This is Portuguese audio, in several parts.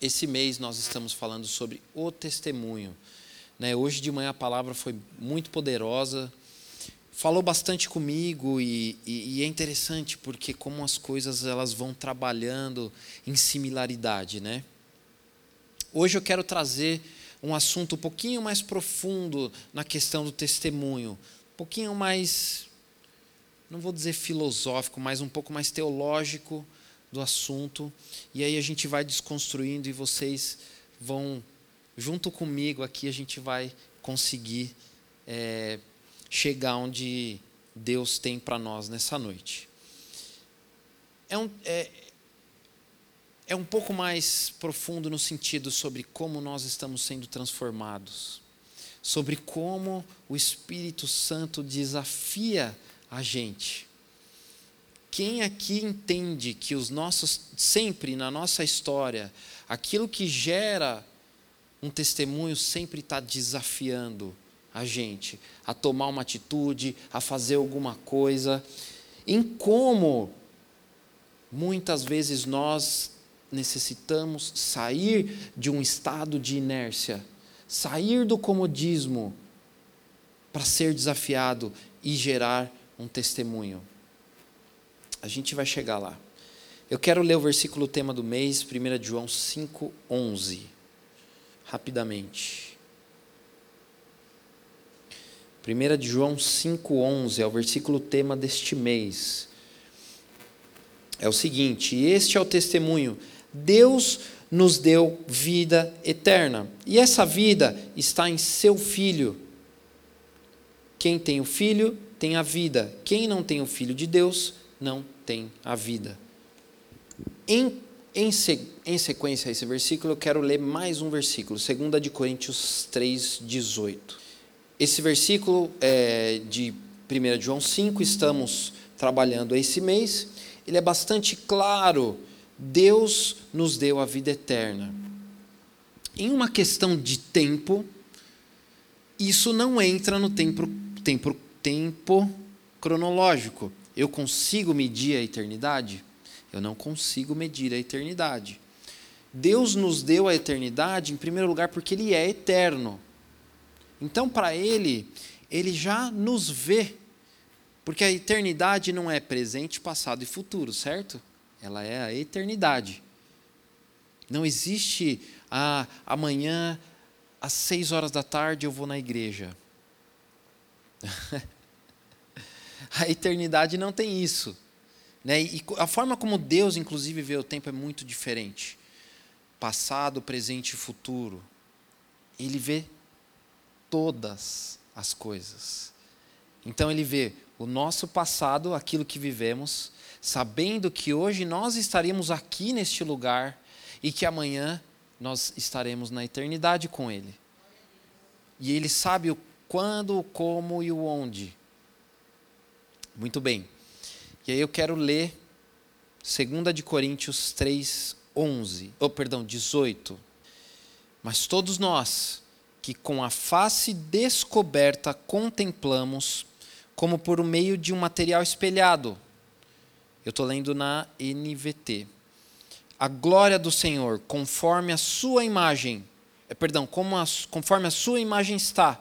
Esse mês nós estamos falando sobre o testemunho. Né? Hoje de manhã a palavra foi muito poderosa, falou bastante comigo e, e, e, é interessante porque como as coisas elas vão trabalhando em similaridade, né? Hoje eu quero trazer um assunto um pouquinho mais profundo na questão do testemunho, um pouquinho mais, não vou dizer filosófico, mas um pouco mais teológico, do assunto, e aí a gente vai desconstruindo e vocês vão, junto comigo aqui, a gente vai conseguir é, chegar onde Deus tem para nós nessa noite. É um, é, é um pouco mais profundo no sentido sobre como nós estamos sendo transformados, sobre como o Espírito Santo desafia a gente quem aqui entende que os nossos, sempre na nossa história, aquilo que gera um testemunho sempre está desafiando a gente a tomar uma atitude, a fazer alguma coisa, em como muitas vezes nós necessitamos sair de um estado de inércia, sair do comodismo para ser desafiado e gerar um testemunho. A gente vai chegar lá. Eu quero ler o versículo tema do mês, 1 João 5, 11. Rapidamente. 1 João 5,11 é o versículo tema deste mês. É o seguinte: Este é o testemunho. Deus nos deu vida eterna. E essa vida está em seu Filho. Quem tem o Filho tem a vida. Quem não tem o Filho de Deus não tem a vida. Em, em, em sequência a esse versículo, eu quero ler mais um versículo, 2 de Coríntios 3, 18. Esse versículo é de 1 João 5, estamos trabalhando esse mês, ele é bastante claro. Deus nos deu a vida eterna. Em uma questão de tempo, isso não entra no tempo, tempo, tempo cronológico. Eu consigo medir a eternidade? Eu não consigo medir a eternidade. Deus nos deu a eternidade, em primeiro lugar, porque Ele é eterno. Então, para Ele, Ele já nos vê. Porque a eternidade não é presente, passado e futuro, certo? Ela é a eternidade. Não existe ah, amanhã, às seis horas da tarde, eu vou na igreja. A eternidade não tem isso. Né? E a forma como Deus, inclusive, vê o tempo é muito diferente. Passado, presente e futuro. Ele vê todas as coisas. Então ele vê o nosso passado, aquilo que vivemos, sabendo que hoje nós estaremos aqui neste lugar e que amanhã nós estaremos na eternidade com Ele. E Ele sabe o quando, o como e o onde. Muito bem. E aí eu quero ler 2 de Coríntios 3, 11, oh, perdão, 18. Mas todos nós, que com a face descoberta contemplamos, como por meio de um material espelhado. Eu estou lendo na NVT. A glória do Senhor, conforme a sua imagem, eh, perdão, como a, conforme a sua imagem está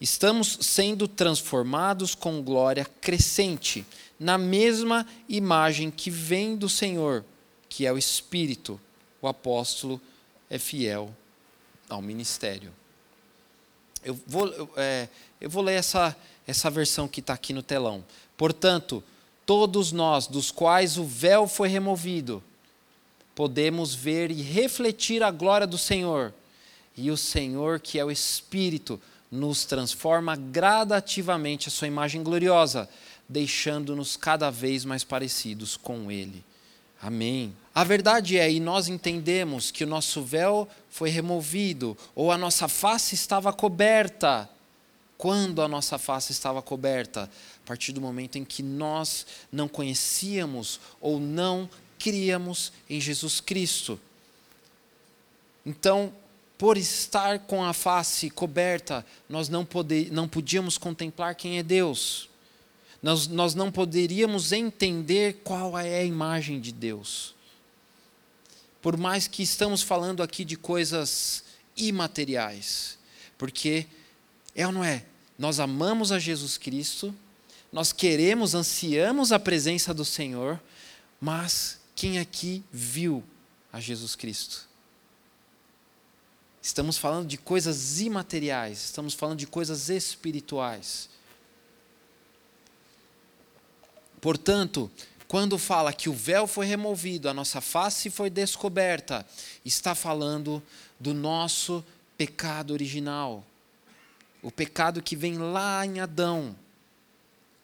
Estamos sendo transformados com glória crescente, na mesma imagem que vem do Senhor, que é o Espírito. O apóstolo é fiel ao ministério. Eu vou, eu, é, eu vou ler essa, essa versão que está aqui no telão. Portanto, todos nós, dos quais o véu foi removido, podemos ver e refletir a glória do Senhor. E o Senhor, que é o Espírito, nos transforma gradativamente a sua imagem gloriosa, deixando-nos cada vez mais parecidos com Ele. Amém. A verdade é, e nós entendemos que o nosso véu foi removido, ou a nossa face estava coberta. Quando a nossa face estava coberta? A partir do momento em que nós não conhecíamos ou não críamos em Jesus Cristo. Então, por estar com a face coberta, nós não, poder, não podíamos contemplar quem é Deus. Nós, nós não poderíamos entender qual é a imagem de Deus. Por mais que estamos falando aqui de coisas imateriais, porque é ou não é? Nós amamos a Jesus Cristo, nós queremos, ansiamos a presença do Senhor, mas quem aqui viu a Jesus Cristo? Estamos falando de coisas imateriais, estamos falando de coisas espirituais. Portanto, quando fala que o véu foi removido, a nossa face foi descoberta, está falando do nosso pecado original. O pecado que vem lá em Adão.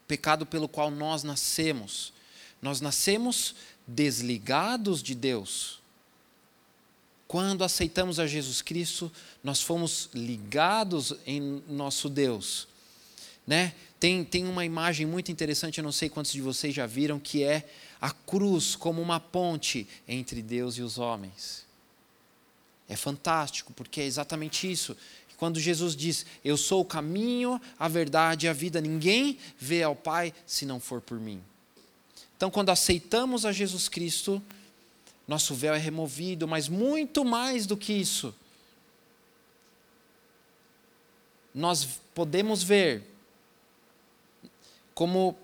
Pecado pelo qual nós nascemos. Nós nascemos desligados de Deus. Quando aceitamos a Jesus Cristo, nós fomos ligados em nosso Deus. Né? Tem, tem uma imagem muito interessante, eu não sei quantos de vocês já viram, que é a cruz como uma ponte entre Deus e os homens. É fantástico, porque é exatamente isso. Quando Jesus diz: Eu sou o caminho, a verdade e a vida, ninguém vê ao Pai se não for por mim. Então, quando aceitamos a Jesus Cristo, nosso véu é removido, mas muito mais do que isso. Nós podemos ver como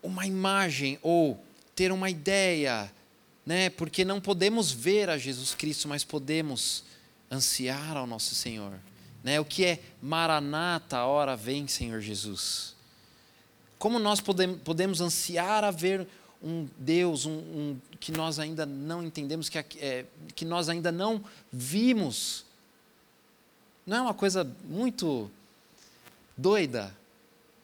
uma imagem ou ter uma ideia, né? Porque não podemos ver a Jesus Cristo, mas podemos ansiar ao nosso Senhor, né? O que é Maranata, hora vem, Senhor Jesus. Como nós podemos, podemos ansiar a ver um Deus um, um, que nós ainda não entendemos, que, é, que nós ainda não vimos? Não é uma coisa muito doida?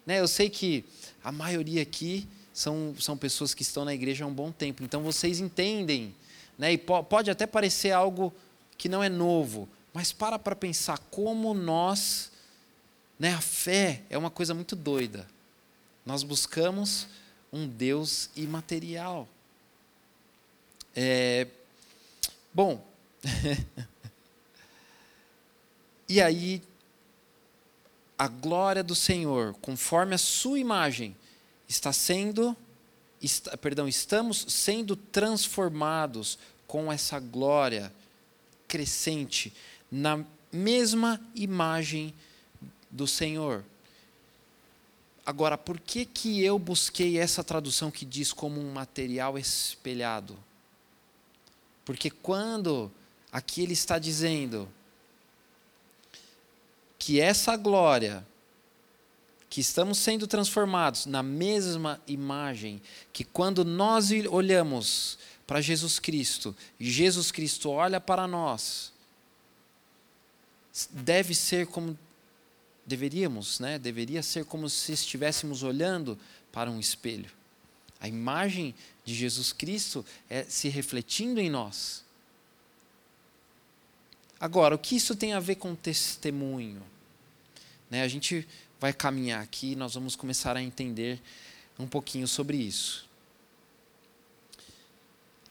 Né, eu sei que a maioria aqui são, são pessoas que estão na igreja há um bom tempo, então vocês entendem. Né, e po pode até parecer algo que não é novo, mas para para pensar como nós, né, a fé é uma coisa muito doida. Nós buscamos um Deus imaterial. É, bom, e aí a glória do Senhor, conforme a sua imagem, está sendo, está, perdão, estamos sendo transformados com essa glória crescente na mesma imagem do Senhor. Agora, por que que eu busquei essa tradução que diz como um material espelhado? Porque quando aqui ele está dizendo que essa glória, que estamos sendo transformados na mesma imagem, que quando nós olhamos para Jesus Cristo, Jesus Cristo olha para nós, deve ser como deveríamos, né? Deveria ser como se estivéssemos olhando para um espelho. A imagem de Jesus Cristo é se refletindo em nós. Agora, o que isso tem a ver com testemunho? Né? A gente vai caminhar aqui e nós vamos começar a entender um pouquinho sobre isso.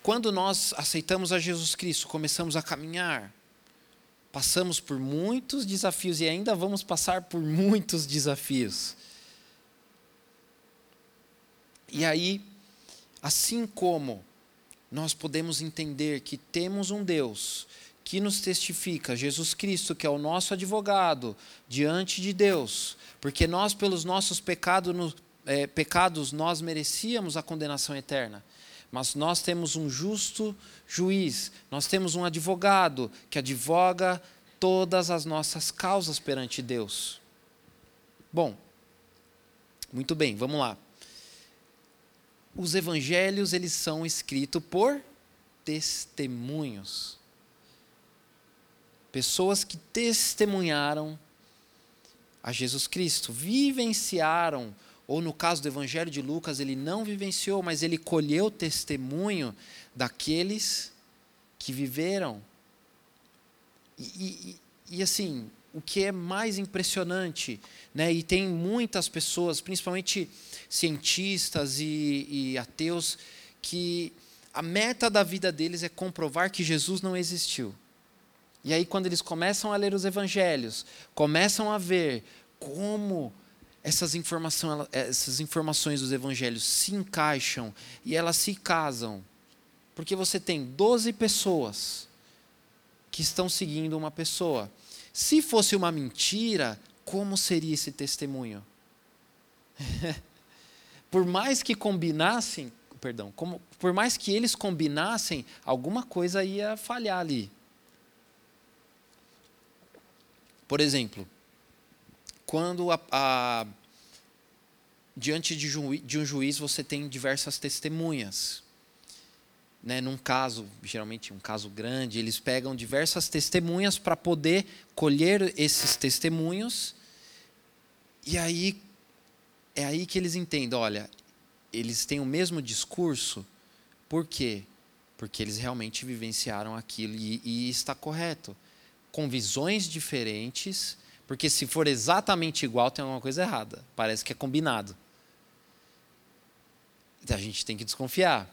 Quando nós aceitamos a Jesus Cristo, começamos a caminhar, passamos por muitos desafios e ainda vamos passar por muitos desafios. E aí, assim como nós podemos entender que temos um Deus que nos testifica, Jesus Cristo, que é o nosso advogado diante de Deus, porque nós, pelos nossos pecados, é, pecados, nós merecíamos a condenação eterna. Mas nós temos um justo juiz, nós temos um advogado que advoga todas as nossas causas perante Deus. Bom, muito bem, vamos lá. Os evangelhos, eles são escritos por testemunhos pessoas que testemunharam a Jesus Cristo, vivenciaram ou no caso do Evangelho de Lucas, ele não vivenciou, mas ele colheu testemunho daqueles que viveram. E, e, e, assim, o que é mais impressionante, né, e tem muitas pessoas, principalmente cientistas e, e ateus, que a meta da vida deles é comprovar que Jesus não existiu. E aí, quando eles começam a ler os evangelhos, começam a ver como essas, informação, essas informações dos evangelhos se encaixam e elas se casam. Porque você tem 12 pessoas que estão seguindo uma pessoa. Se fosse uma mentira, como seria esse testemunho? por mais que combinassem, perdão, como, por mais que eles combinassem, alguma coisa ia falhar ali. Por exemplo, quando a, a, diante de, de, um juiz você tem diversas testemunhas. Né, num caso, geralmente um caso grande, eles pegam diversas testemunhas para poder colher esses testemunhos. E aí é aí que eles entendem, olha, eles têm o mesmo discurso, por quê? Porque eles realmente vivenciaram aquilo e, e está correto com visões diferentes, porque se for exatamente igual, tem alguma coisa errada. Parece que é combinado. Então a gente tem que desconfiar.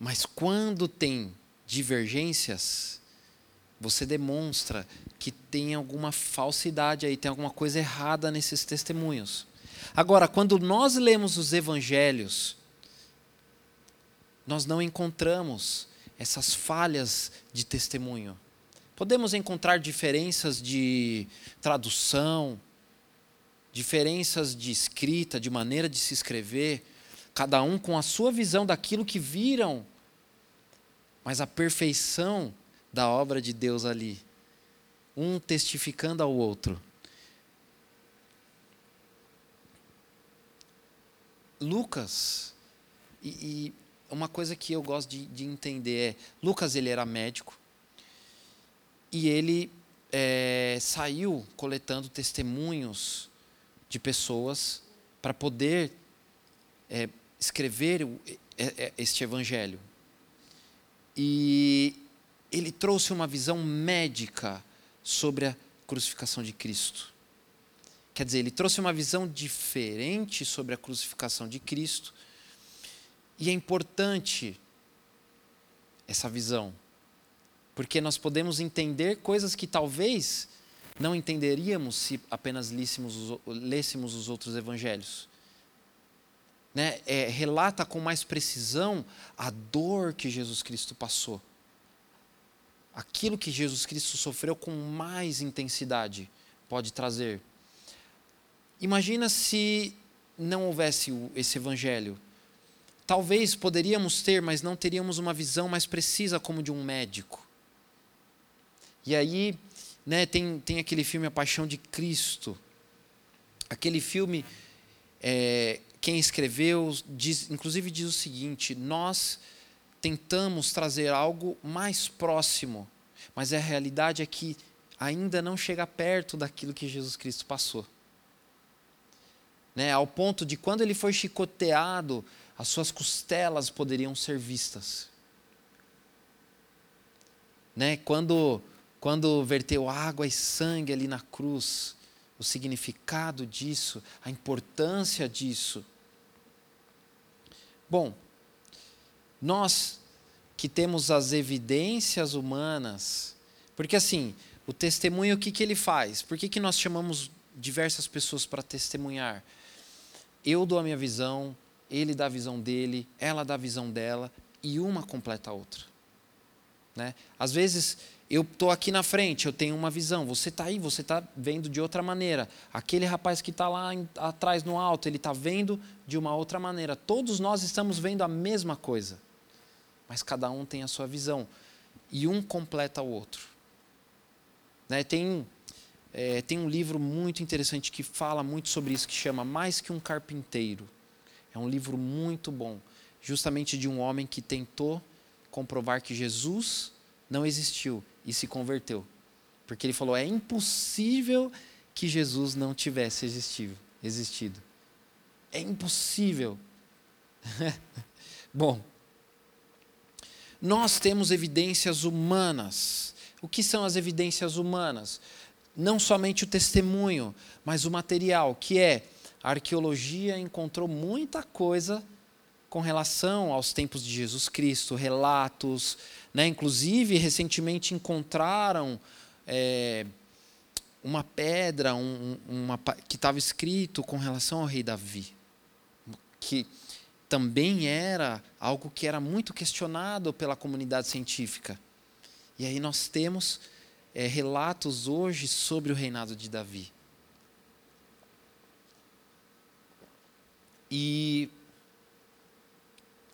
Mas quando tem divergências, você demonstra que tem alguma falsidade aí, tem alguma coisa errada nesses testemunhos. Agora, quando nós lemos os evangelhos, nós não encontramos essas falhas de testemunho. Podemos encontrar diferenças de tradução, diferenças de escrita, de maneira de se escrever, cada um com a sua visão daquilo que viram, mas a perfeição da obra de Deus ali, um testificando ao outro. Lucas, e, e uma coisa que eu gosto de, de entender é, Lucas ele era médico e ele é, saiu coletando testemunhos de pessoas para poder é, escrever este evangelho. E ele trouxe uma visão médica sobre a crucificação de Cristo. Quer dizer, ele trouxe uma visão diferente sobre a crucificação de Cristo e é importante essa visão, porque nós podemos entender coisas que talvez não entenderíamos se apenas líssemos, lêssemos os outros evangelhos. Né? É, relata com mais precisão a dor que Jesus Cristo passou. Aquilo que Jesus Cristo sofreu com mais intensidade pode trazer. Imagina se não houvesse esse evangelho Talvez poderíamos ter, mas não teríamos uma visão mais precisa como de um médico. E aí, né, tem, tem aquele filme A Paixão de Cristo. Aquele filme, é, quem escreveu, diz, inclusive diz o seguinte: nós tentamos trazer algo mais próximo, mas a realidade é que ainda não chega perto daquilo que Jesus Cristo passou. Né, ao ponto de quando ele foi chicoteado, as suas costelas poderiam ser vistas. Né? Quando, quando verteu água e sangue ali na cruz, o significado disso, a importância disso. Bom, nós que temos as evidências humanas, porque assim, o testemunho o que, que ele faz? Por que, que nós chamamos diversas pessoas para testemunhar? Eu dou a minha visão, ele dá a visão dele, ela dá a visão dela, e uma completa a outra. Né? Às vezes, eu estou aqui na frente, eu tenho uma visão, você está aí, você está vendo de outra maneira. Aquele rapaz que está lá em, atrás no alto, ele está vendo de uma outra maneira. Todos nós estamos vendo a mesma coisa, mas cada um tem a sua visão, e um completa o outro. Né? Tem, é, tem um livro muito interessante que fala muito sobre isso, que chama Mais que um Carpinteiro. É um livro muito bom, justamente de um homem que tentou comprovar que Jesus não existiu e se converteu. Porque ele falou: é impossível que Jesus não tivesse existido. existido. É impossível. Bom, nós temos evidências humanas. O que são as evidências humanas? Não somente o testemunho, mas o material, que é a arqueologia encontrou muita coisa com relação aos tempos de Jesus Cristo, relatos, né? inclusive recentemente encontraram é, uma pedra um, uma, que estava escrito com relação ao rei Davi, que também era algo que era muito questionado pela comunidade científica. E aí nós temos é, relatos hoje sobre o reinado de Davi. E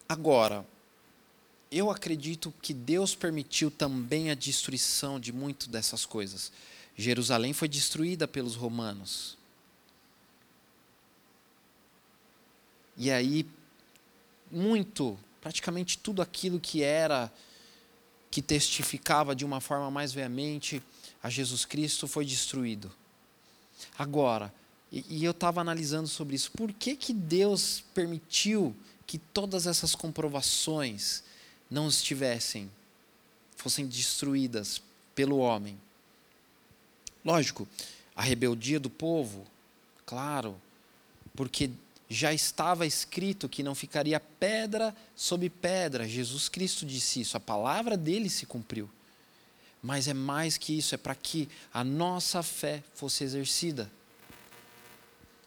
agora, eu acredito que Deus permitiu também a destruição de muito dessas coisas. Jerusalém foi destruída pelos romanos. E aí, muito, praticamente tudo aquilo que era, que testificava de uma forma mais veemente a Jesus Cristo foi destruído. Agora, e, eu estava analisando sobre isso, por que, que Deus permitiu que todas essas comprovações não estivessem, fossem destruídas pelo homem. Lógico, a rebeldia do povo, claro, porque já estava escrito que não ficaria pedra sobre pedra. Jesus Cristo disse isso, a palavra dele se cumpriu. Mas é mais que isso, é para que a nossa fé fosse exercida.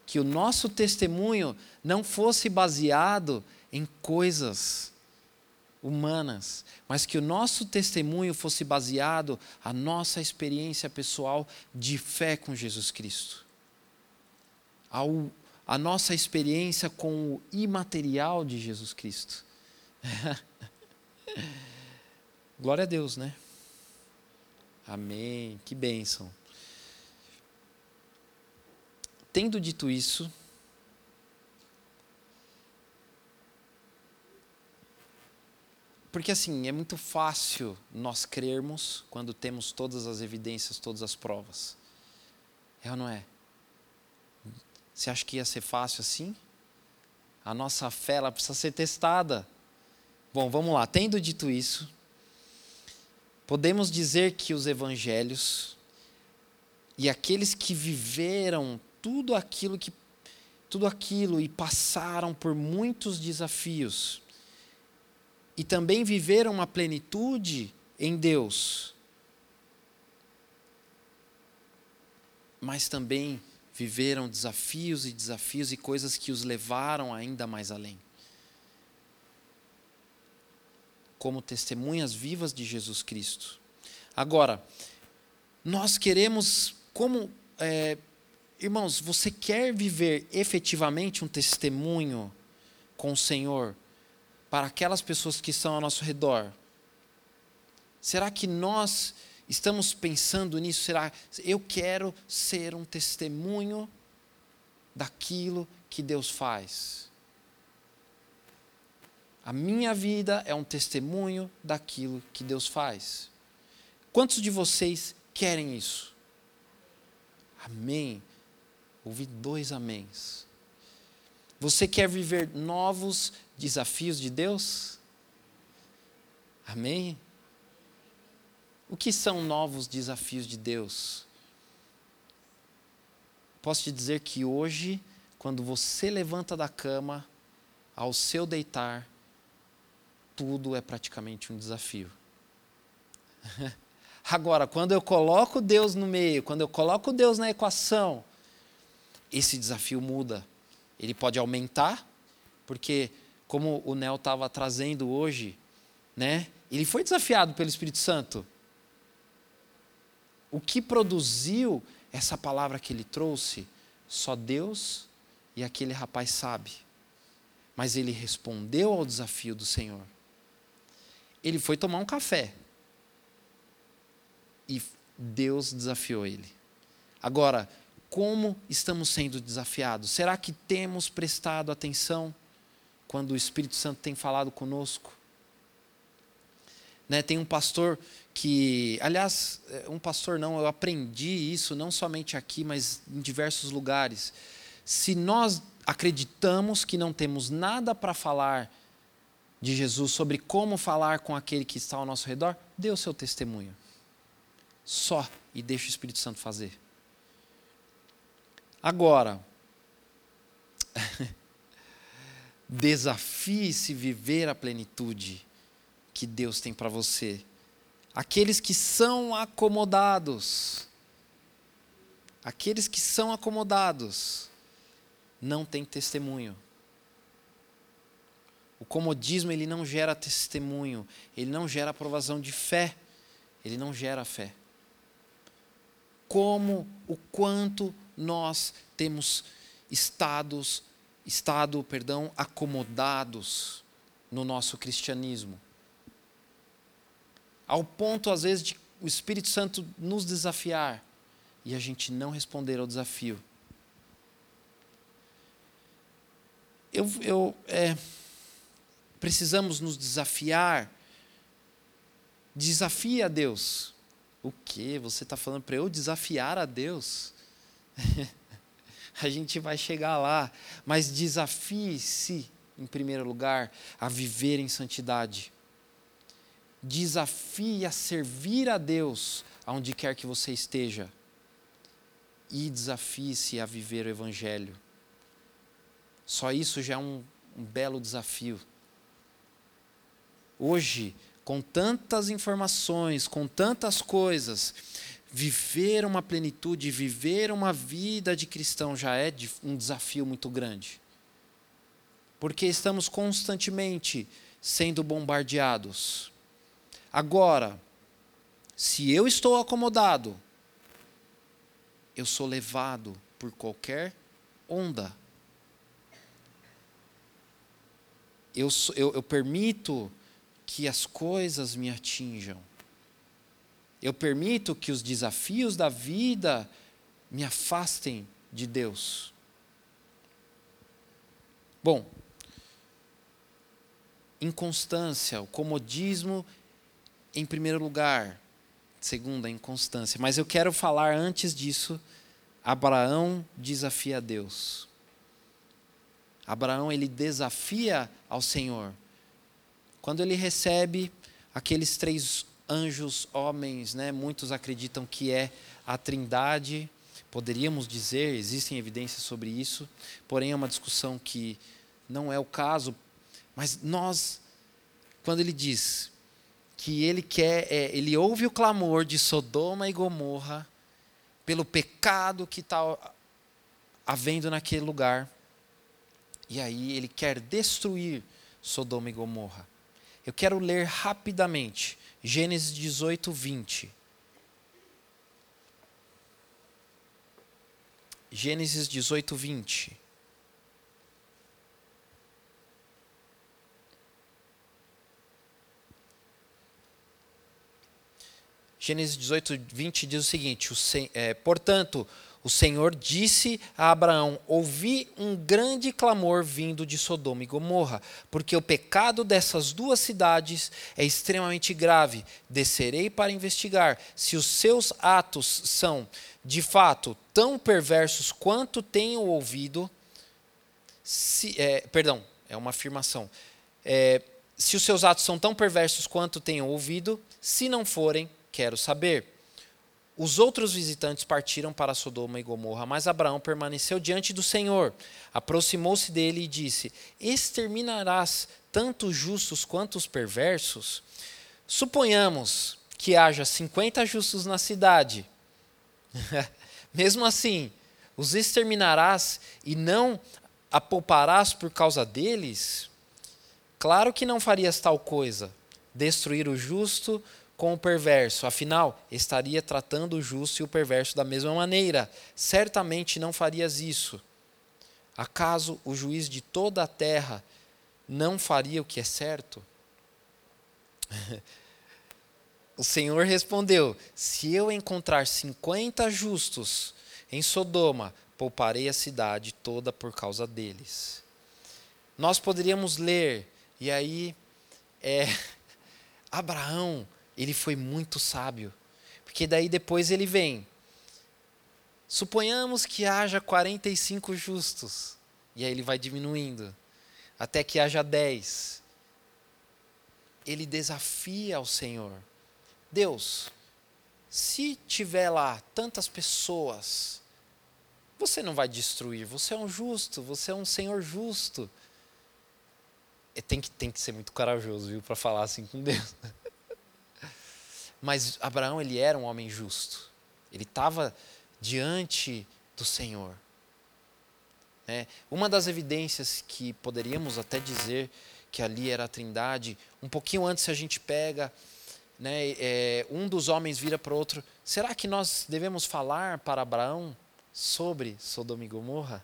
Que o nosso testemunho não fosse baseado em coisas humanas, mas que o nosso testemunho fosse baseado a nossa experiência pessoal de fé com Jesus Cristo. Ao, a nossa experiência com o imaterial de Jesus Cristo. Glória a Deus, né? Amém. Que bênção. Tendo dito isso, Porque assim, é muito fácil nós crermos quando temos todas as evidências, todas as provas. É ou não é? Você acha que ia ser fácil assim? A nossa fé ela precisa ser testada. Bom, vamos lá. Tendo dito isso, podemos dizer que os evangelhos e aqueles que viveram tudo aquilo que tudo aquilo e passaram por muitos desafios, e também viveram uma plenitude em Deus, mas também viveram desafios e desafios e coisas que os levaram ainda mais além. Como testemunhas vivas de Jesus Cristo. Agora, nós queremos, como. É, irmãos, você quer viver efetivamente um testemunho com o Senhor? Para aquelas pessoas que estão ao nosso redor? Será que nós estamos pensando nisso? Será eu quero ser um testemunho daquilo que Deus faz? A minha vida é um testemunho daquilo que Deus faz. Quantos de vocês querem isso? Amém. Ouvi dois améns. Você quer viver novos desafios de Deus? Amém? O que são novos desafios de Deus? Posso te dizer que hoje, quando você levanta da cama, ao seu deitar, tudo é praticamente um desafio. Agora, quando eu coloco Deus no meio, quando eu coloco Deus na equação, esse desafio muda. Ele pode aumentar, porque como o Nel estava trazendo hoje, né? Ele foi desafiado pelo Espírito Santo. O que produziu essa palavra que ele trouxe, só Deus e aquele rapaz sabe. Mas ele respondeu ao desafio do Senhor. Ele foi tomar um café. E Deus desafiou ele. Agora, como estamos sendo desafiados? Será que temos prestado atenção? quando o Espírito Santo tem falado conosco. Né, tem um pastor que, aliás, é, um pastor não, eu aprendi isso não somente aqui, mas em diversos lugares. se nós acreditamos que não temos nada para falar de Jesus, sobre como falar com aquele que está ao nosso redor, dê o seu testemunho. Só e deixe o Espírito Santo fazer. Agora, desafie-se viver a plenitude que Deus tem para você. Aqueles que são acomodados, aqueles que são acomodados, não têm testemunho. O comodismo ele não gera testemunho, ele não gera aprovação de fé, ele não gera fé. Como o quanto nós temos estados, estado, perdão, acomodados no nosso cristianismo. Ao ponto às vezes de o Espírito Santo nos desafiar e a gente não responder ao desafio. Eu, eu é, precisamos nos desafiar. Desafie a Deus. O que? Você está falando para eu desafiar a Deus? a gente vai chegar lá, mas desafie-se, em primeiro lugar, a viver em santidade. Desafie a servir a Deus aonde quer que você esteja. E desafie-se a viver o Evangelho. Só isso já é um, um belo desafio. Hoje, com tantas informações, com tantas coisas, viver uma plenitude, viver uma vida de cristão já é um desafio muito grande. Porque estamos constantemente sendo bombardeados. Agora, se eu estou acomodado, eu sou levado por qualquer onda. Eu, eu, eu permito que as coisas me atinjam. Eu permito que os desafios da vida me afastem de Deus. Bom, inconstância, o comodismo em primeiro lugar, segundo a inconstância. Mas eu quero falar antes disso, Abraão desafia Deus. Abraão ele desafia ao Senhor. Quando ele recebe aqueles três anjos homens, né, muitos acreditam que é a Trindade, poderíamos dizer, existem evidências sobre isso, porém é uma discussão que não é o caso, mas nós, quando ele diz que ele quer, é, ele ouve o clamor de Sodoma e Gomorra pelo pecado que está havendo naquele lugar, e aí ele quer destruir Sodoma e Gomorra. Eu quero ler rapidamente Gênesis 18, 20. Gênesis 18, 20. Gênesis 18, 20 diz o seguinte: o, é, portanto, o Senhor disse a Abraão: Ouvi um grande clamor vindo de Sodoma e Gomorra, porque o pecado dessas duas cidades é extremamente grave. Descerei para investigar se os seus atos são, de fato, tão perversos quanto tenho ouvido. Se, é, perdão, é uma afirmação. É, se os seus atos são tão perversos quanto tenho ouvido, se não forem, quero saber. Os outros visitantes partiram para Sodoma e Gomorra, mas Abraão permaneceu diante do Senhor. Aproximou-se dele e disse: Exterminarás tanto os justos quanto os perversos? Suponhamos que haja 50 justos na cidade. Mesmo assim, os exterminarás e não a pouparás por causa deles? Claro que não farias tal coisa. Destruir o justo com o perverso. Afinal, estaria tratando o justo e o perverso da mesma maneira. Certamente não farias isso. Acaso o juiz de toda a terra não faria o que é certo? o Senhor respondeu: Se eu encontrar cinquenta justos em Sodoma, pouparei a cidade toda por causa deles. Nós poderíamos ler, e aí, é, Abraão ele foi muito sábio. Porque daí depois ele vem. Suponhamos que haja 45 justos. E aí ele vai diminuindo. Até que haja 10. Ele desafia ao Senhor. Deus, se tiver lá tantas pessoas, você não vai destruir. Você é um justo, você é um Senhor justo. E tem, que, tem que ser muito corajoso, viu, para falar assim com Deus. Mas Abraão, ele era um homem justo. Ele estava diante do Senhor. É, uma das evidências que poderíamos até dizer que ali era a Trindade, um pouquinho antes a gente pega, né, é, um dos homens vira para outro: será que nós devemos falar para Abraão sobre Sodoma e Gomorra?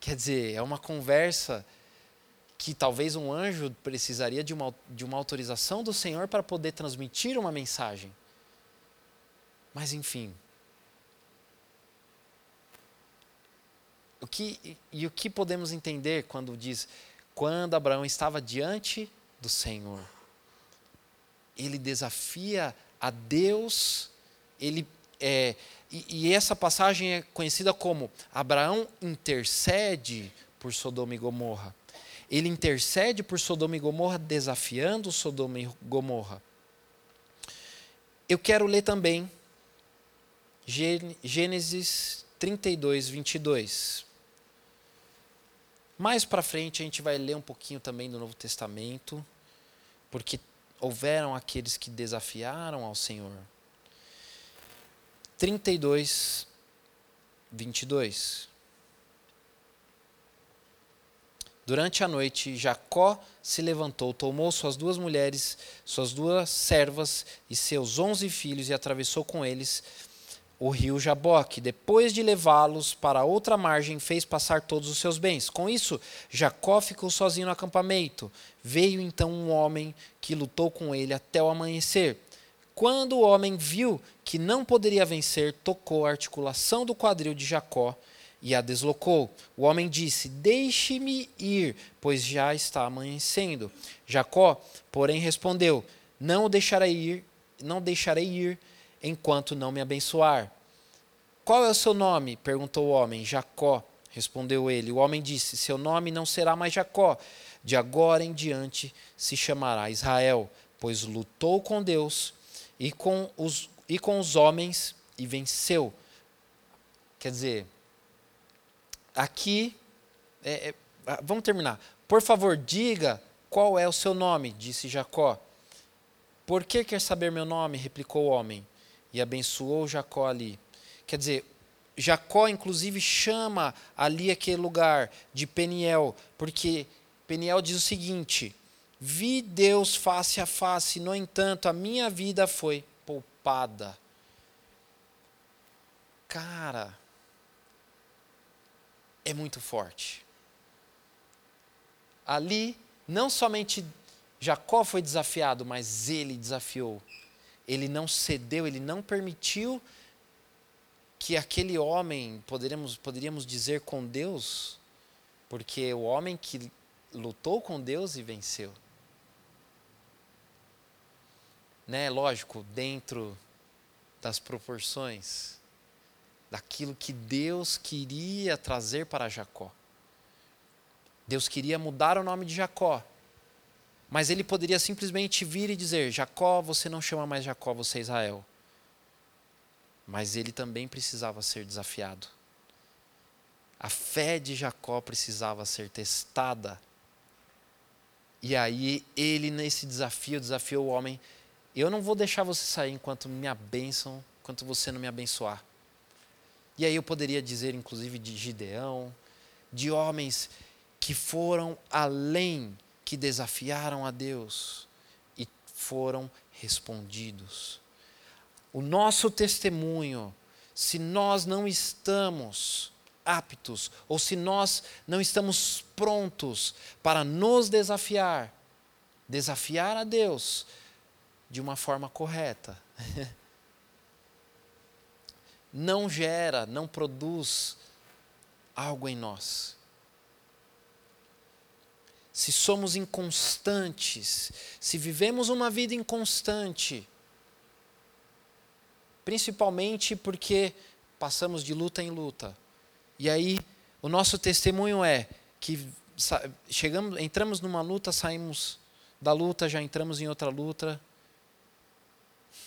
Quer dizer, é uma conversa que talvez um anjo precisaria de uma, de uma autorização do Senhor para poder transmitir uma mensagem. Mas enfim, O que, e o que podemos entender quando diz, quando Abraão estava diante do Senhor? Ele desafia a Deus, ele é, e, e essa passagem é conhecida como Abraão intercede por Sodoma e Gomorra. Ele intercede por Sodoma e Gomorra, desafiando Sodoma e Gomorra. Eu quero ler também Gênesis 32, 22. Mais para frente a gente vai ler um pouquinho também do Novo Testamento, porque houveram aqueles que desafiaram ao Senhor. 32, 22. Durante a noite, Jacó se levantou, tomou suas duas mulheres, suas duas servas e seus onze filhos e atravessou com eles o rio Jaboque. Depois de levá-los para outra margem, fez passar todos os seus bens. Com isso, Jacó ficou sozinho no acampamento. Veio então um homem que lutou com ele até o amanhecer. Quando o homem viu que não poderia vencer, tocou a articulação do quadril de Jacó e a deslocou. O homem disse: Deixe-me ir, pois já está amanhecendo. Jacó, porém, respondeu: Não o deixarei ir, não deixarei ir enquanto não me abençoar. Qual é o seu nome? perguntou o homem. Jacó, respondeu ele. O homem disse: Seu nome não será mais Jacó, de agora em diante se chamará Israel, pois lutou com Deus e com os, e com os homens e venceu. Quer dizer, aqui, é, é, ah, vamos terminar. Por favor, diga qual é o seu nome, disse Jacó. Por que quer saber meu nome? replicou o homem e abençoou Jacó ali. Quer dizer, Jacó inclusive chama ali aquele lugar de Peniel, porque Peniel diz o seguinte: Vi Deus face a face, no entanto, a minha vida foi poupada. Cara, é muito forte. Ali, não somente Jacó foi desafiado, mas ele desafiou ele não cedeu, ele não permitiu que aquele homem, poderíamos, poderíamos dizer com Deus, porque o homem que lutou com Deus e venceu. Né, lógico, dentro das proporções daquilo que Deus queria trazer para Jacó. Deus queria mudar o nome de Jacó, mas ele poderia simplesmente vir e dizer: Jacó, você não chama mais Jacó, você é Israel. Mas ele também precisava ser desafiado. A fé de Jacó precisava ser testada. E aí ele nesse desafio desafiou o homem: eu não vou deixar você sair enquanto me abençam, enquanto você não me abençoar. E aí eu poderia dizer, inclusive, de Gideão, de homens que foram além que desafiaram a Deus e foram respondidos. O nosso testemunho, se nós não estamos aptos ou se nós não estamos prontos para nos desafiar, desafiar a Deus de uma forma correta, não gera, não produz algo em nós se somos inconstantes, se vivemos uma vida inconstante, principalmente porque passamos de luta em luta. E aí, o nosso testemunho é que chegamos, entramos numa luta, saímos da luta, já entramos em outra luta.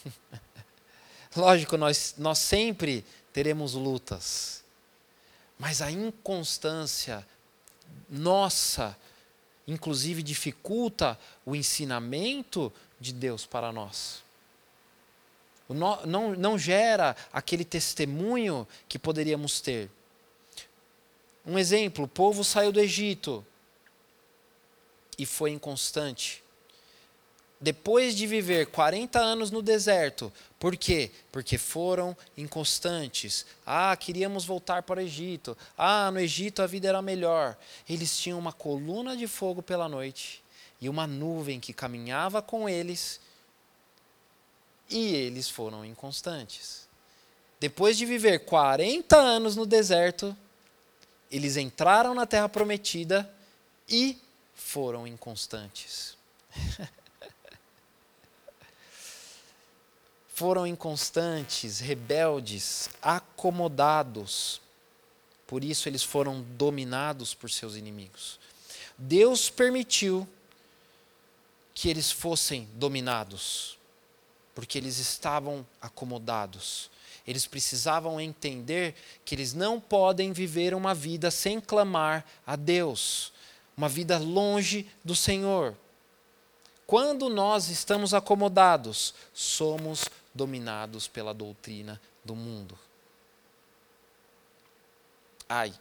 Lógico, nós, nós sempre teremos lutas, mas a inconstância nossa, inclusive, dificulta o ensinamento de Deus para nós. Não, não, não gera aquele testemunho que poderíamos ter. Um exemplo: o povo saiu do Egito e foi inconstante depois de viver 40 anos no deserto. Por quê? Porque foram inconstantes. Ah, queríamos voltar para o Egito. Ah, no Egito a vida era melhor. Eles tinham uma coluna de fogo pela noite e uma nuvem que caminhava com eles. E eles foram inconstantes. Depois de viver 40 anos no deserto, eles entraram na terra prometida e foram inconstantes. foram inconstantes, rebeldes, acomodados. Por isso eles foram dominados por seus inimigos. Deus permitiu que eles fossem dominados, porque eles estavam acomodados. Eles precisavam entender que eles não podem viver uma vida sem clamar a Deus, uma vida longe do Senhor. Quando nós estamos acomodados, somos dominados pela doutrina do mundo. Ai,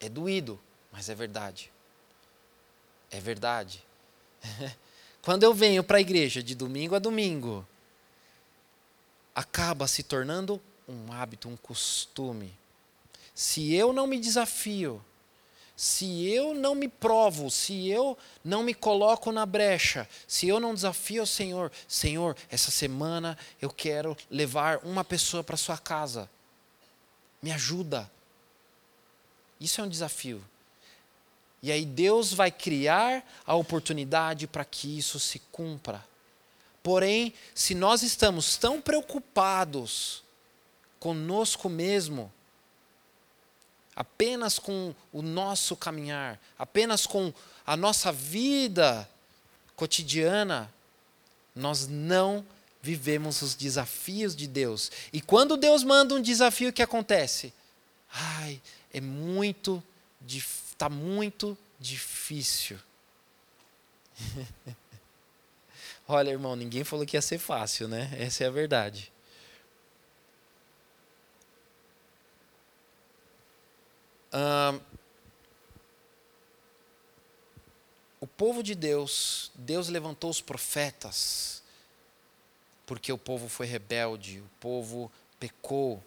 é doído, mas é verdade. É verdade. Quando eu venho para a igreja de domingo a domingo, acaba se tornando um hábito, um costume. Se eu não me desafio, se eu não me provo, se eu não me coloco na brecha, se eu não desafio o Senhor, Senhor, essa semana eu quero levar uma pessoa para sua casa. Me ajuda. Isso é um desafio. E aí Deus vai criar a oportunidade para que isso se cumpra. Porém, se nós estamos tão preocupados conosco mesmo, apenas com o nosso caminhar, apenas com a nossa vida cotidiana, nós não vivemos os desafios de Deus. E quando Deus manda um desafio, o que acontece? Ai, é muito, está muito difícil. Olha, irmão, ninguém falou que ia ser fácil, né? Essa é a verdade. O povo de Deus, Deus levantou os profetas, porque o povo foi rebelde, o povo pecou.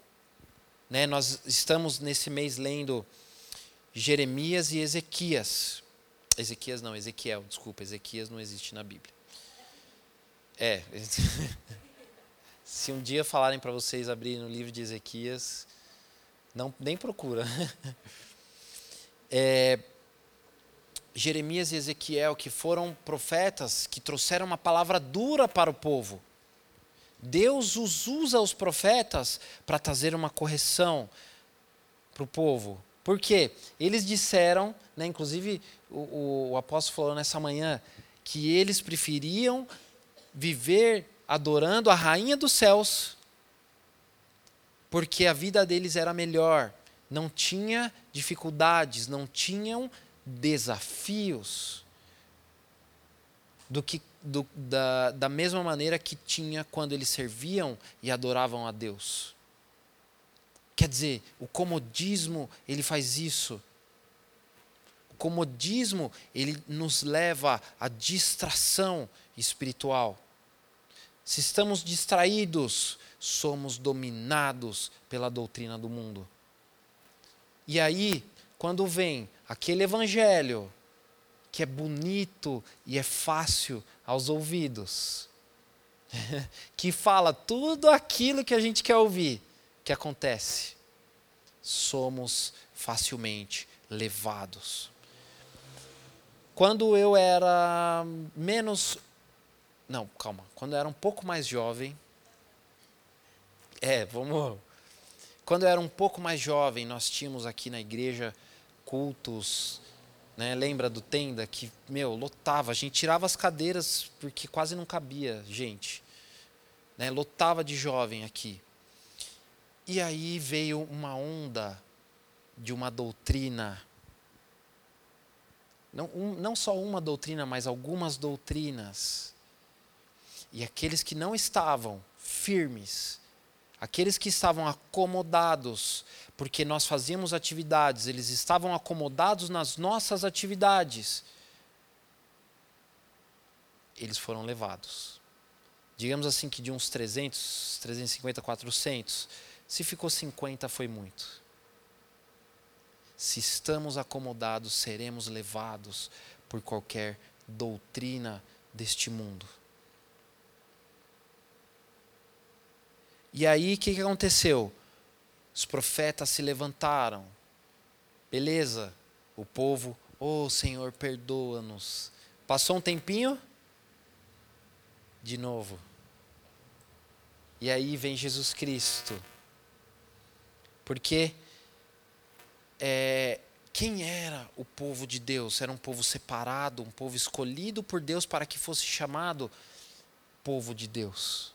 Né? Nós estamos nesse mês lendo Jeremias e Ezequias. Ezequias não, Ezequiel, desculpa, Ezequias não existe na Bíblia. É. Se um dia falarem para vocês abrirem no livro de Ezequias, não, nem procura. É, Jeremias e Ezequiel, que foram profetas que trouxeram uma palavra dura para o povo. Deus os usa os profetas para trazer uma correção para o povo. Por quê? Eles disseram, né, inclusive o, o apóstolo falou nessa manhã, que eles preferiam viver adorando a rainha dos céus porque a vida deles era melhor, não tinha dificuldades, não tinham desafios do que do, da, da mesma maneira que tinha quando eles serviam e adoravam a Deus. Quer dizer, o comodismo ele faz isso. O comodismo ele nos leva à distração espiritual. Se estamos distraídos, somos dominados pela doutrina do mundo. E aí, quando vem aquele evangelho que é bonito e é fácil aos ouvidos, que fala tudo aquilo que a gente quer ouvir, que acontece, somos facilmente levados. Quando eu era menos. Não, calma. Quando eu era um pouco mais jovem, é, vamos. Quando eu era um pouco mais jovem, nós tínhamos aqui na igreja cultos, né? Lembra do tenda que, meu, lotava, a gente tirava as cadeiras porque quase não cabia gente. Né? Lotava de jovem aqui. E aí veio uma onda de uma doutrina não, um, não só uma doutrina, mas algumas doutrinas. E aqueles que não estavam firmes, aqueles que estavam acomodados, porque nós fazíamos atividades, eles estavam acomodados nas nossas atividades, eles foram levados. Digamos assim que de uns 300, 350, 400, se ficou 50 foi muito. Se estamos acomodados, seremos levados por qualquer doutrina deste mundo. E aí, o que, que aconteceu? Os profetas se levantaram. Beleza, o povo, oh Senhor, perdoa-nos. Passou um tempinho, de novo. E aí vem Jesus Cristo. Porque é, quem era o povo de Deus? Era um povo separado, um povo escolhido por Deus para que fosse chamado povo de Deus.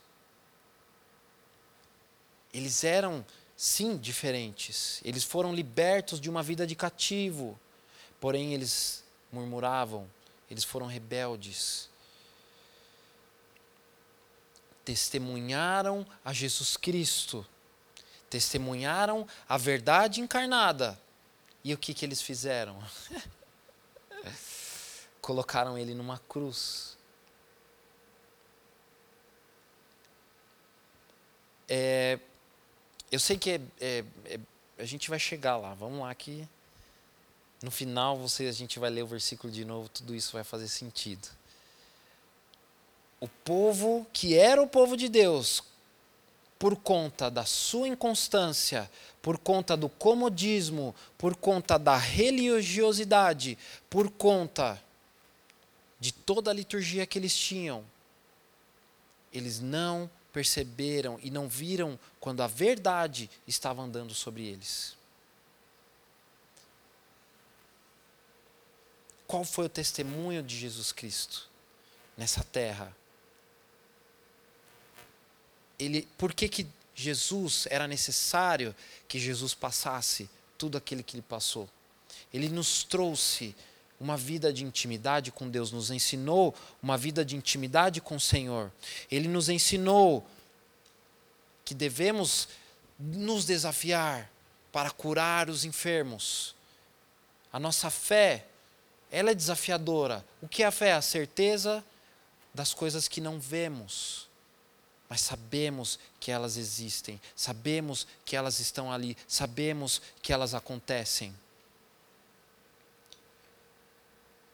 Eles eram, sim, diferentes. Eles foram libertos de uma vida de cativo. Porém, eles murmuravam, eles foram rebeldes. Testemunharam a Jesus Cristo. Testemunharam a verdade encarnada e o que, que eles fizeram? Colocaram ele numa cruz. É, eu sei que é, é, é, a gente vai chegar lá. Vamos lá que no final você, a gente vai ler o versículo de novo. Tudo isso vai fazer sentido. O povo que era o povo de Deus por conta da sua inconstância, por conta do comodismo, por conta da religiosidade, por conta de toda a liturgia que eles tinham, eles não perceberam e não viram quando a verdade estava andando sobre eles. Qual foi o testemunho de Jesus Cristo nessa terra? ele, por que, que Jesus era necessário que Jesus passasse tudo aquilo que ele passou? Ele nos trouxe uma vida de intimidade com Deus, nos ensinou uma vida de intimidade com o Senhor. Ele nos ensinou que devemos nos desafiar para curar os enfermos. A nossa fé, ela é desafiadora. O que é a fé? A certeza das coisas que não vemos mas sabemos que elas existem, sabemos que elas estão ali, sabemos que elas acontecem.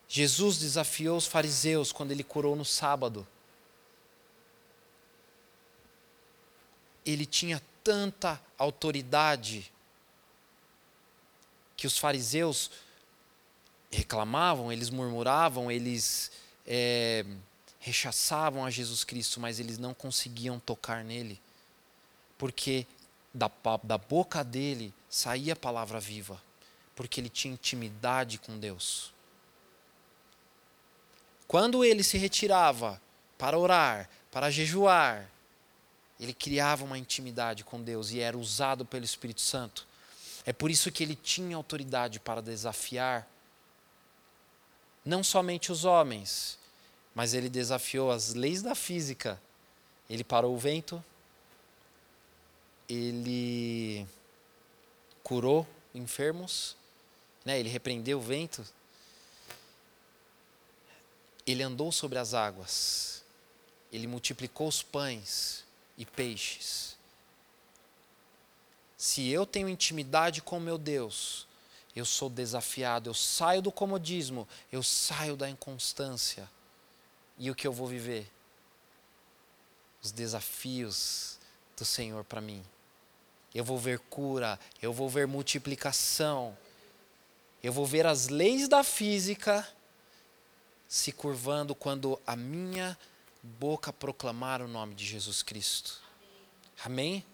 Jesus desafiou os fariseus quando ele curou no sábado. Ele tinha tanta autoridade que os fariseus reclamavam, eles murmuravam, eles. É, rechaçavam a Jesus Cristo, mas eles não conseguiam tocar nele, porque da, da boca dele saía a palavra viva, porque ele tinha intimidade com Deus. Quando ele se retirava para orar, para jejuar, ele criava uma intimidade com Deus e era usado pelo Espírito Santo. É por isso que ele tinha autoridade para desafiar não somente os homens, mas ele desafiou as leis da física. Ele parou o vento, ele curou enfermos, né? ele repreendeu o vento, ele andou sobre as águas, ele multiplicou os pães e peixes. Se eu tenho intimidade com meu Deus, eu sou desafiado, eu saio do comodismo, eu saio da inconstância e o que eu vou viver? Os desafios do Senhor para mim. Eu vou ver cura, eu vou ver multiplicação, eu vou ver as leis da física se curvando quando a minha boca proclamar o nome de Jesus Cristo. Amém?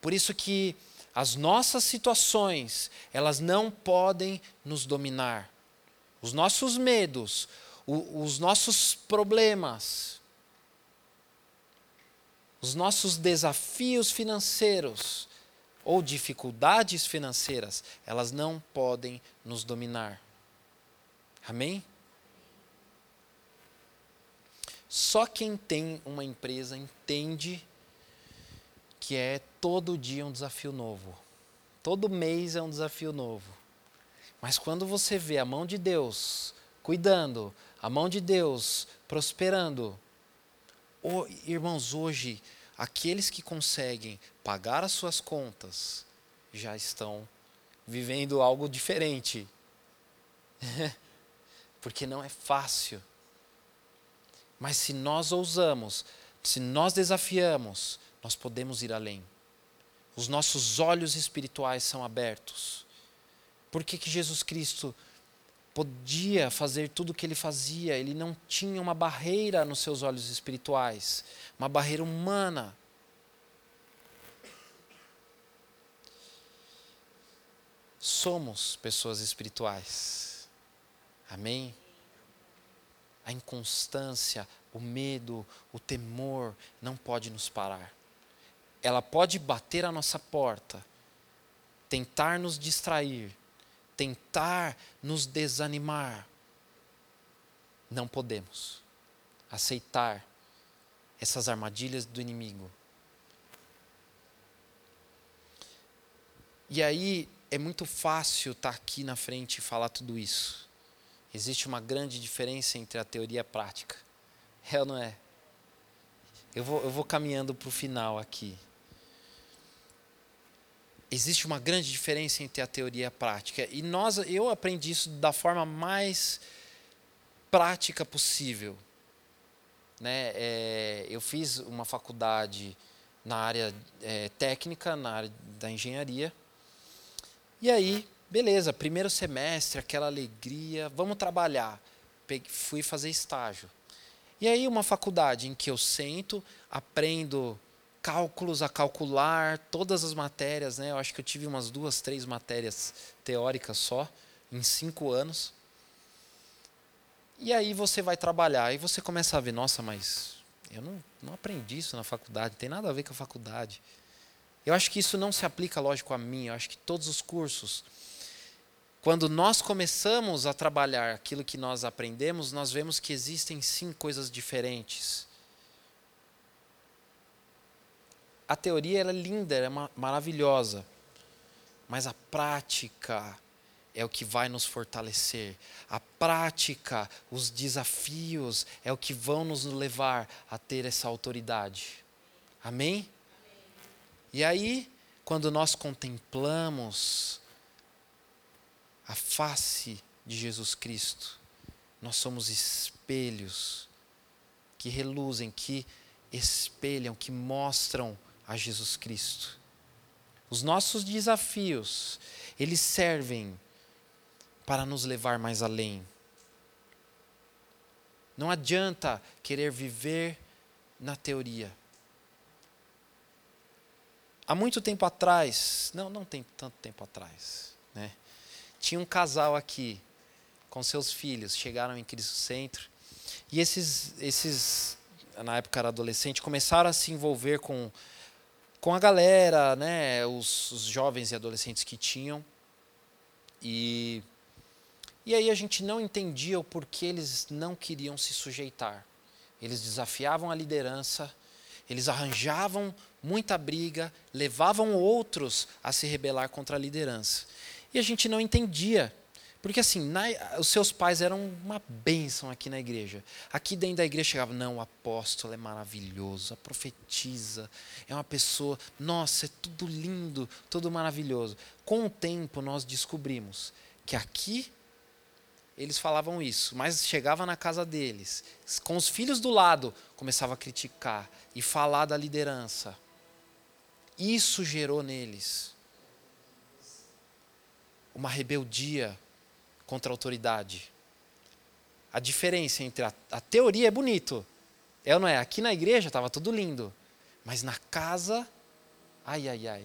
Por isso que as nossas situações, elas não podem nos dominar. Os nossos medos, o, os nossos problemas, os nossos desafios financeiros ou dificuldades financeiras, elas não podem nos dominar. Amém? Só quem tem uma empresa entende que é todo dia um desafio novo. Todo mês é um desafio novo. Mas quando você vê a mão de Deus cuidando, a mão de Deus prosperando, oh, irmãos, hoje, aqueles que conseguem pagar as suas contas já estão vivendo algo diferente. Porque não é fácil. Mas se nós ousamos, se nós desafiamos, nós podemos ir além. Os nossos olhos espirituais são abertos. Por que, que Jesus Cristo podia fazer tudo o que ele fazia? Ele não tinha uma barreira nos seus olhos espirituais, uma barreira humana. Somos pessoas espirituais. Amém? A inconstância, o medo, o temor não pode nos parar. Ela pode bater a nossa porta, tentar nos distrair, tentar nos desanimar. Não podemos aceitar essas armadilhas do inimigo. E aí é muito fácil estar aqui na frente e falar tudo isso. Existe uma grande diferença entre a teoria e a prática. É ou não é? Eu vou, eu vou caminhando para o final aqui. Existe uma grande diferença entre a teoria e a prática. E nós, eu aprendi isso da forma mais prática possível. Né? É, eu fiz uma faculdade na área é, técnica, na área da engenharia. E aí Beleza, primeiro semestre, aquela alegria, vamos trabalhar. Peguei, fui fazer estágio. E aí, uma faculdade em que eu sento, aprendo cálculos, a calcular todas as matérias, né? Eu acho que eu tive umas duas, três matérias teóricas só, em cinco anos. E aí você vai trabalhar e você começa a ver, nossa, mas eu não, não aprendi isso na faculdade, tem nada a ver com a faculdade. Eu acho que isso não se aplica, lógico, a mim, eu acho que todos os cursos quando nós começamos a trabalhar aquilo que nós aprendemos, nós vemos que existem sim coisas diferentes. A teoria é linda, é maravilhosa, mas a prática é o que vai nos fortalecer. A prática, os desafios é o que vão nos levar a ter essa autoridade. Amém? Amém. E aí, quando nós contemplamos a face de Jesus Cristo. Nós somos espelhos que reluzem, que espelham, que mostram a Jesus Cristo. Os nossos desafios, eles servem para nos levar mais além. Não adianta querer viver na teoria. Há muito tempo atrás, não, não tem tanto tempo atrás? Tinha um casal aqui com seus filhos, chegaram em Cristo Centro. E esses, esses na época era adolescente, começaram a se envolver com, com a galera, né, os, os jovens e adolescentes que tinham. E, e aí a gente não entendia o porquê eles não queriam se sujeitar. Eles desafiavam a liderança, eles arranjavam muita briga, levavam outros a se rebelar contra a liderança. E a gente não entendia. Porque assim, na, os seus pais eram uma bênção aqui na igreja. Aqui dentro da igreja chegava, não, o apóstolo é maravilhoso, a profetiza, é uma pessoa, nossa, é tudo lindo, tudo maravilhoso. Com o tempo nós descobrimos que aqui eles falavam isso, mas chegava na casa deles, com os filhos do lado, começava a criticar e falar da liderança. Isso gerou neles uma rebeldia contra a autoridade. A diferença entre a, a teoria é bonito, é ou não é? Aqui na igreja estava tudo lindo, mas na casa, ai, ai, ai.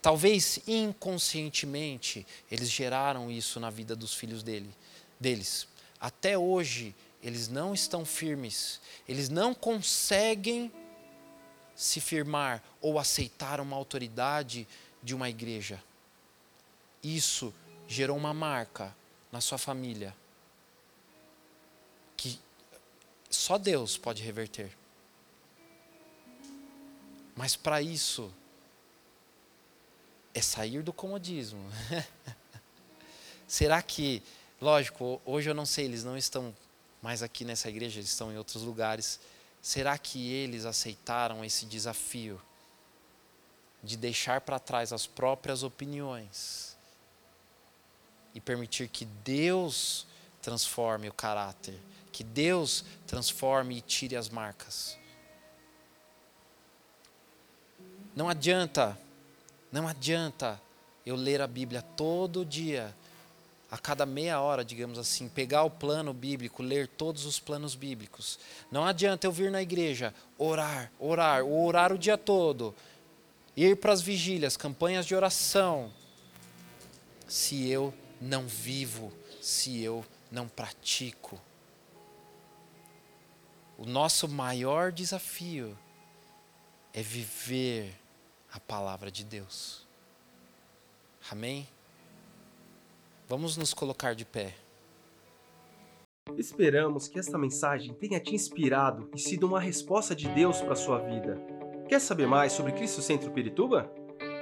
Talvez inconscientemente eles geraram isso na vida dos filhos dele, deles. Até hoje eles não estão firmes, eles não conseguem se firmar ou aceitar uma autoridade de uma igreja. Isso gerou uma marca na sua família que só Deus pode reverter. Mas para isso é sair do comodismo. Será que, lógico, hoje eu não sei, eles não estão mais aqui nessa igreja, eles estão em outros lugares. Será que eles aceitaram esse desafio de deixar para trás as próprias opiniões e permitir que Deus transforme o caráter, que Deus transforme e tire as marcas? Não adianta, não adianta eu ler a Bíblia todo dia, a cada meia hora, digamos assim, pegar o plano bíblico, ler todos os planos bíblicos. Não adianta eu vir na igreja, orar, orar, orar o dia todo, ir para as vigílias, campanhas de oração, se eu não vivo, se eu não pratico. O nosso maior desafio é viver a palavra de Deus. Amém? Vamos nos colocar de pé. Esperamos que esta mensagem tenha te inspirado e sido uma resposta de Deus para a sua vida. Quer saber mais sobre Cristo Centro Pirituba?